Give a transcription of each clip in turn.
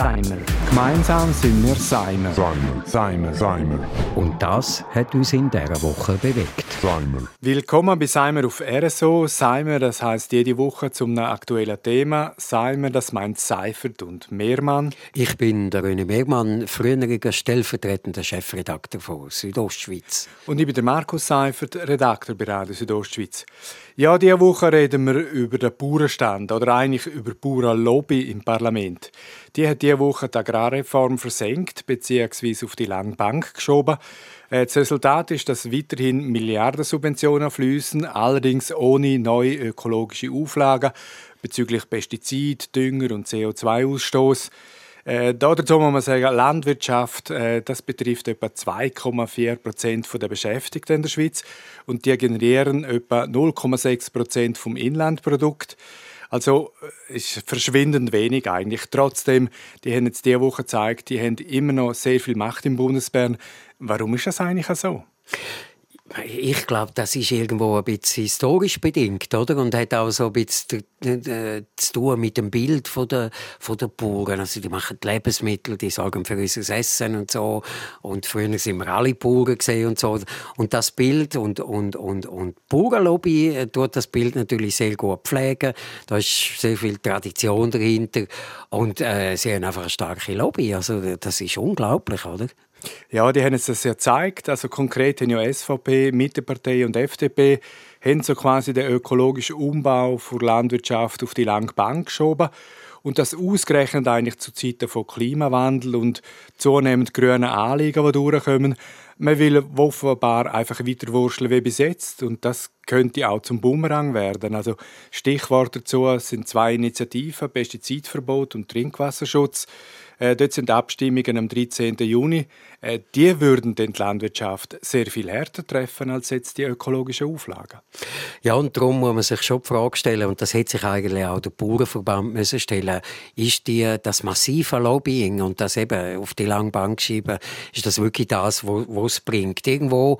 Seimer. Gemeinsam sind wir Seimer. Seimer. Seimer. Seimer. Und das hat uns in dieser Woche bewegt. Seimer. Willkommen bei Seimer auf RSO. Seimer, das heißt jede Woche zum aktuellen Thema. Seimer, das meint Seifert und Mehrmann. Ich bin der René Megmann, früheriger stellvertretender Chefredakteur von Südostschweiz. Und ich bin der Markus Seifert, Redakteur bei Radio Südostschweiz. Ja, diese Woche reden wir über den Bauernstand oder eigentlich über die Bauernlobby im Parlament. Die hat diese Woche die Agrarreform versenkt bzw. auf die lange Bank geschoben. Äh, das Resultat ist, dass weiterhin Milliardensubventionen fließen, allerdings ohne neue ökologische Auflagen bezüglich Pestizid, Dünger und CO2-Ausstoß. Äh, dazu muss man sagen, Landwirtschaft, äh, das betrifft etwa 2,4 Prozent der Beschäftigten in der Schweiz und die generieren etwa 0,6 Prozent vom Inlandprodukt. Also äh, ist verschwindend wenig eigentlich. Trotzdem, die haben jetzt diese Woche gezeigt, die haben immer noch sehr viel Macht im Bundesbern. Warum ist das eigentlich so? Ich glaube, das ist irgendwo ein bisschen historisch bedingt, oder? Und hat auch so ein bisschen zu tun mit dem Bild von der, von der Bauern. Also, die machen die Lebensmittel, die sorgen für unser Essen und so. Und früher sind wir alle Bauern gesehen und so. Und das Bild und, und, und, und Bauernlobby äh, tut das Bild natürlich sehr gut pflegen. Da ist sehr viel Tradition dahinter. Und, äh, sie haben einfach eine starke Lobby. Also, das ist unglaublich, oder? Ja, die haben es das ja gezeigt. Also konkret haben ja SVP, Mittepartei und FDP haben so quasi den ökologischen Umbau für Landwirtschaft auf die lange Bank geschoben. Und das ausgerechnet eigentlich zu Zeiten von Klimawandel und zunehmend grünen Anliegen, die durchkommen. Man will offenbar einfach weiter wurschteln wie bis jetzt und das könnte auch zum Bumerang werden. Also Stichworte dazu sind zwei Initiativen, Pestizidverbot und Trinkwasserschutz. Äh, dort sind Abstimmungen am 13. Juni. Äh, die würden die Landwirtschaft sehr viel härter treffen als jetzt die ökologischen Auflagen. Ja, und darum muss man sich schon die Frage stellen, und das hätte sich eigentlich auch der Bauernverband müssen stellen, ist die, das massive Lobbying und das eben auf die lange Bank schieben, ist das wirklich das, was es bringt? Irgendwo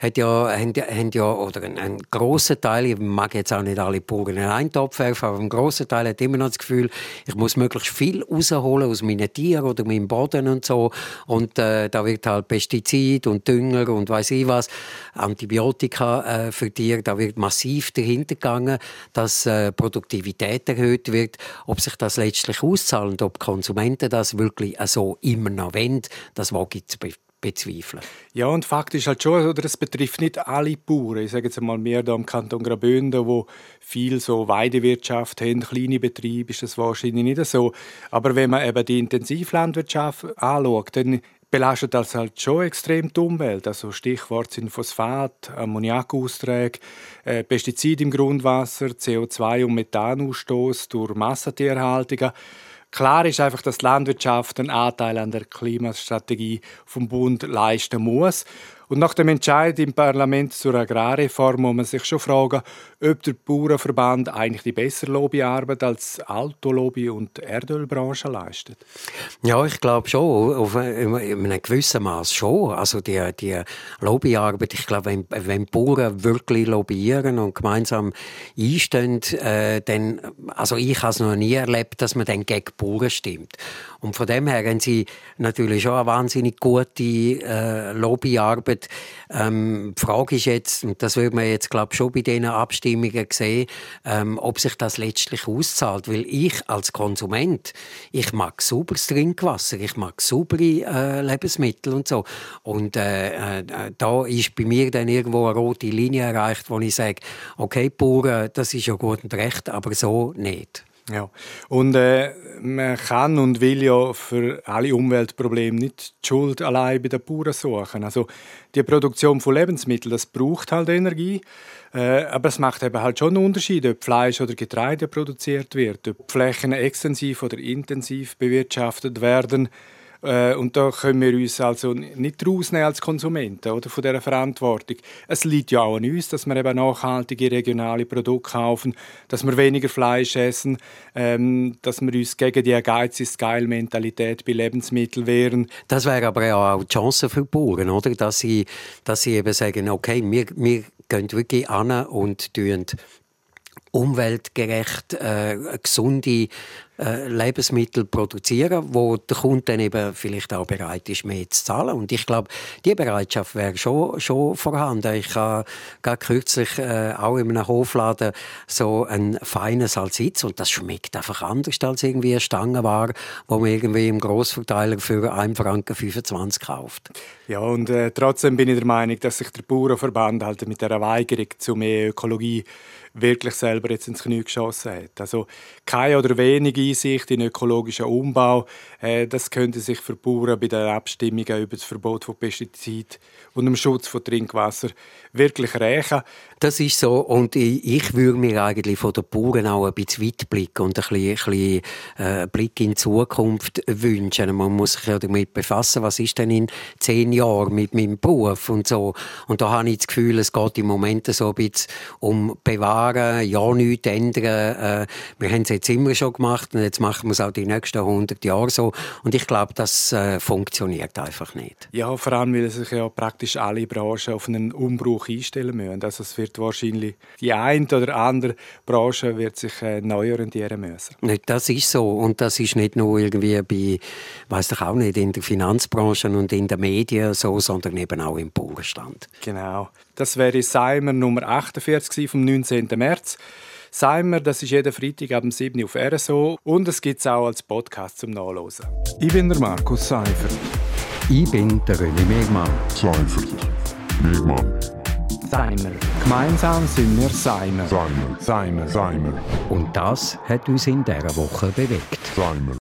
hat ja, haben, haben ja, oder ein, ein grosser Teil, ich mag jetzt auch nicht alle Bauern in einen Topf werfen, aber ein grosser Teil hat immer noch das Gefühl, ich muss möglichst viel rausholen aus meinen Tieren oder meinem Boden und so. Und äh, da wird halt Pestizid und Dünger und weiß ich was, Antibiotika äh, für Tiere, da wird massiv dahinter gegangen, dass äh, Produktivität erhöht wird. Ob sich das letztlich auszahlt und ob Konsumenten das wirklich so immer noch wollen, das wage ich zu bezweifeln. Ja, und faktisch halt schon, oder es betrifft nicht alle Bauern. Ich sage jetzt mal mehr da im Kanton Graubünden, wo viel so Weidewirtschaft haben, kleine Betriebe, ist das wahrscheinlich nicht so. Aber wenn man eben die Intensivlandwirtschaft anschaut, dann belastet das halt schon extrem die Umwelt. Also Stichwort sind Phosphat, Ammoniakausträge, äh, Pestizide im Grundwasser, CO2- und Methanausstoß durch Massentierhaltungen. Klar ist einfach, dass die Landwirtschaft einen Anteil an der Klimastrategie vom Bund leisten muss. Und nach dem Entscheid im Parlament zur Agrarreform muss man sich schon fragen, ob der Bauernverband eigentlich die bessere Lobbyarbeit als Autolobby und Erdölbranche leistet. Ja, ich glaube schon, auf in einem gewissen Maß schon. Also die, die Lobbyarbeit, ich glaube, wenn, wenn Bauern wirklich lobbyieren und gemeinsam einstehen, äh, dann, also ich habe es noch nie erlebt, dass man dann gegen Bauern stimmt. Und von dem her haben sie natürlich schon eine wahnsinnig gute äh, Lobbyarbeit. Ähm, die Frage ist jetzt, und das wird man jetzt glaube schon bei diesen Abstimmungen sehen, ähm, ob sich das letztlich auszahlt. Weil ich als Konsument, ich mag sauberes Trinkwasser, ich mag saubere äh, Lebensmittel und so. Und äh, äh, da ist bei mir dann irgendwo eine rote Linie erreicht, wo ich sage, okay, Bauern, das ist ja gut und recht, aber so nicht. Ja, und äh, man kann und will ja für alle Umweltprobleme nicht die Schuld allein bei den Bauern suchen. Also die Produktion von Lebensmitteln, das braucht halt Energie, äh, aber es macht eben halt schon einen Unterschied, ob Fleisch oder Getreide produziert wird, ob Flächen extensiv oder intensiv bewirtschaftet werden. Äh, und da können wir uns also nicht rausnehmen als Konsumenten oder, von dieser Verantwortung. Es liegt ja auch an uns, dass wir eben nachhaltige regionale Produkte kaufen, dass wir weniger Fleisch essen, ähm, dass wir uns gegen die Geiz ist geil Mentalität bei Lebensmitteln wehren. Das wäre aber auch die Chance für die Bauern, oder? Dass sie, dass sie eben sagen, okay, wir, wir gehen wirklich an und tun umweltgerecht, äh, gesunde äh, Lebensmittel produzieren, wo der Kunde dann eben vielleicht auch bereit ist, mehr zu zahlen. Und ich glaube, die Bereitschaft wäre schon, schon vorhanden. Ich habe gerade kürzlich äh, auch in einem Hofladen so ein feines Salsitz und das schmeckt einfach anders als irgendwie eine Stangenware, wo man irgendwie im Grossverteiler für 1 Franken 25 kauft. Ja, und äh, trotzdem bin ich der Meinung, dass sich der Bauernverband halt mit der Weigerung zu mehr Ökologie wirklich selber jetzt ins Knie geschossen hat. Also keine oder wenige Einsicht in ökologischen Umbau, äh, das könnte sich für Bauern bei den Abstimmungen über das Verbot von Pestiziden und dem Schutz von Trinkwasser wirklich rächen. Das ist so und ich, ich würde mir eigentlich von den Bauern auch ein bisschen Weitblick und ein bisschen, ein bisschen äh, Blick in die Zukunft wünschen. Man muss sich ja damit befassen, was ist denn in zehn Jahren mit meinem Beruf und so. Und da habe ich das Gefühl, es geht im Moment so ein bisschen um Bewahren, ja nichts ändern. Äh, wir haben es jetzt immer schon gemacht und jetzt machen wir es auch die nächsten 100 Jahre so. Und ich glaube, das äh, funktioniert einfach nicht. Ja, vor allem, weil sich ja praktisch alle Branchen auf einen Umbruch einstellen müssen. Also es wird wahrscheinlich die eine oder andere Branche wird sich äh, neu orientieren müssen. Das ist so und das ist nicht nur irgendwie bei, weiß ich auch nicht, in der Finanzbranche und in den Medien so, sondern eben auch im Bauernstand. Genau. Das wäre Seimer Nummer 48 vom 19. März. Seimer, das ist jeden Freitag ab 7 Uhr auf RSO und es gibt es auch als Podcast zum Nachlesen. Ich bin der Markus Seifert. Ich bin der René Megmann. Seifert. Megmann. Seimer. Gemeinsam sind wir Seimer. Seimer. Seimer. Seimer. Und das hat uns in dieser Woche bewegt. Seimer.